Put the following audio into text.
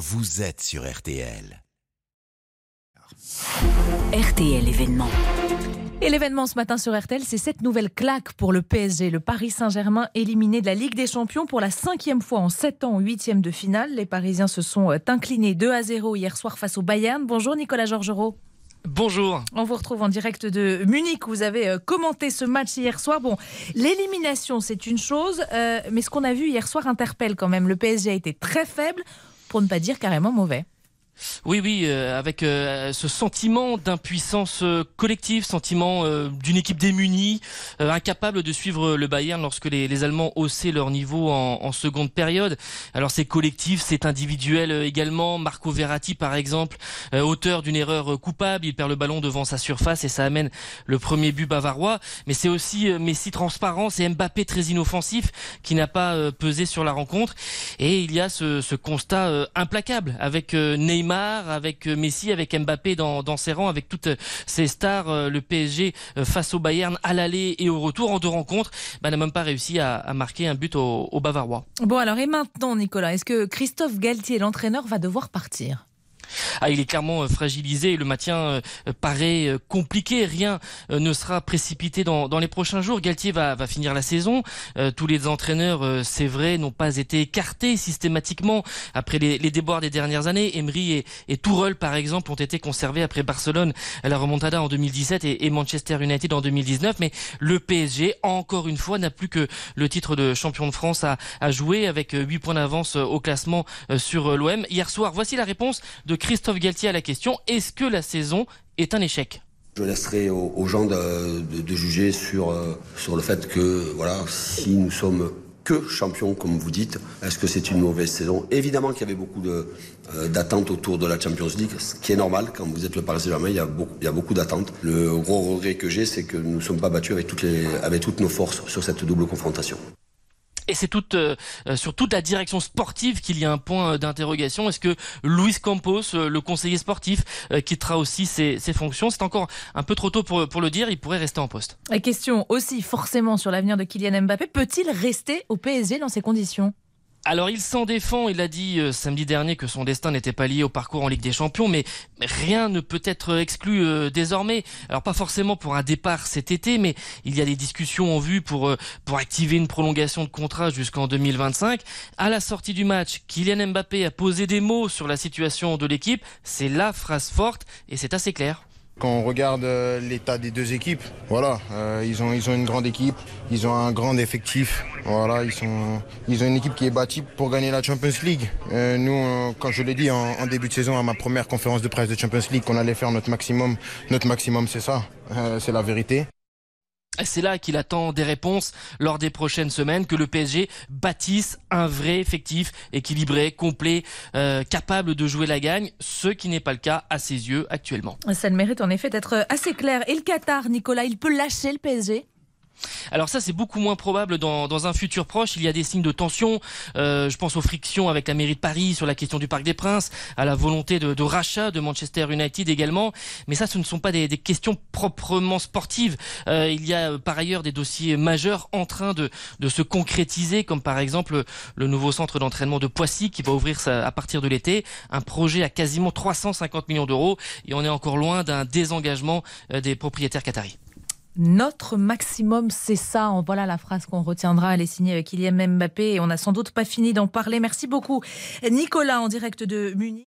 vous êtes sur RTL. RTL événement. Et l'événement ce matin sur RTL, c'est cette nouvelle claque pour le PSG. Le Paris Saint-Germain éliminé de la Ligue des Champions pour la cinquième fois en sept ans, huitième de finale. Les Parisiens se sont euh, inclinés 2 à 0 hier soir face au Bayern. Bonjour Nicolas Georgerot. Bonjour. On vous retrouve en direct de Munich. Vous avez euh, commenté ce match hier soir. Bon, l'élimination, c'est une chose, euh, mais ce qu'on a vu hier soir interpelle quand même. Le PSG a été très faible, pour ne pas dire carrément mauvais. Oui, oui, euh, avec euh, ce sentiment d'impuissance euh, collective, sentiment d'une équipe démunie, incapable de suivre le Bayern lorsque les, les Allemands haussaient leur niveau en, en, seconde période. Alors c'est collectif, c'est individuel également. Marco Verratti, par exemple, auteur d'une erreur coupable, il perd le ballon devant sa surface et ça amène le premier but bavarois. Mais c'est aussi Messi transparent, c'est Mbappé très inoffensif qui n'a pas pesé sur la rencontre. Et il y a ce, ce constat implacable avec Neymar avec euh, Messi, avec Mbappé dans, ses rangs, avec toutes ces stars, euh, le PSG euh, face au Bayern à l'aller et au retour en deux rencontres, bah, n'a même pas réussi à, marquer un but au, au Bavarois. Bon alors et maintenant Nicolas, est-ce que Christophe Galtier, l'entraîneur, va devoir partir? Ah, il est clairement euh, fragilisé. Le maintien euh, paraît euh, compliqué. Rien ne sera précipité dans, dans les prochains jours. Galtier va, va finir la saison. tous les entraîneurs, c'est vrai, n'ont pas été écartés systématiquement après les, les déboires des dernières années. Emery et, et par exemple, ont été conservés après Barcelone, à la remontada en 2017 et, et Manchester United en 2019. Mais le PSG, encore une fois, n'a plus que le titre de champion de France à, à jouer avec 8 points d'avance au classement sur l'OM. Hier soir, voici la réponse de Christophe Galtier à la question est-ce que la saison est un échec? Je laisserai aux, gens de, juger sur, euh, sur le fait que voilà, si nous sommes que champions, comme vous dites, est-ce que c'est une mauvaise saison? Évidemment qu'il y avait beaucoup euh, d'attentes autour de la Champions League, ce qui est normal quand vous êtes le Paris Saint-Germain, il y a beaucoup, il y a beaucoup d'attentes. Le gros regret que j'ai, c'est que nous ne sommes pas battus avec toutes, les, avec toutes nos forces sur cette double confrontation. Et c'est toute, euh, sur toute la direction sportive qu'il y a un point euh, d'interrogation. Est-ce que Luis Campos, euh, le conseiller sportif, quittera aussi ses, fonctions? C'est encore un peu trop tôt pour, pour le dire. Il pourrait rester en poste. Et question aussi forcément sur l'avenir de Kylian Mbappé. Peut-il rester au PSG dans ces conditions? Alors il s'en défend, il a dit euh, samedi dernier que son destin n'était pas lié au parcours en Ligue des Champions, mais rien ne peut être exclu euh, désormais. Alors pas forcément pour un départ cet été, mais il y a des discussions en vue pour, euh, pour activer une prolongation de contrat jusqu'en 2025. À la sortie du match, Kylian Mbappé a posé des mots sur la situation de l'équipe. C'est la phrase forte et c'est assez clair. Quand on regarde euh, l'état des deux équipes, voilà, euh, ils, ont, une grande équipe, ils ont un grand effectif. Voilà, ils, sont, ont une équipe qui est bâtie pour gagner la Champions League. Euh, nous, quand je l'ai dit en, début de saison à ma première conférence de presse de Champions League, qu'on allait faire notre maximum, notre maximum c'est ça, c'est la vérité. C'est là qu'il attend des réponses lors des prochaines semaines, que le PSG bâtisse un vrai effectif équilibré, complet, euh, capable de jouer la gagne, ce qui n'est pas le cas à ses yeux actuellement. Ça le mérite en effet d'être assez clair. Et le Qatar, Nicolas, il peut lâcher le PSG alors ça, c'est beaucoup moins probable dans, dans, un futur proche. Il y a des signes de tension. Euh, je pense aux frictions avec la mairie de Paris sur la question du Parc des Princes, à la volonté de, rachat de Manchester United également. Mais ça, ce ne sont pas des, questions proprement sportives. Euh, il y a par ailleurs des dossiers majeurs en train de, se concrétiser, comme par exemple le nouveau centre d'entraînement de Poissy qui va ouvrir à partir de l'été. Un projet à quasiment 350 millions d'euros. Et on est encore loin d'un désengagement euh, des propriétaires qataris. Notre maximum, c'est ça. Voilà la phrase qu'on retiendra. Elle est signée avec Kylian Mbappé et on n'a sans doute pas fini d'en parler. Merci beaucoup, Nicolas, en direct de Munich.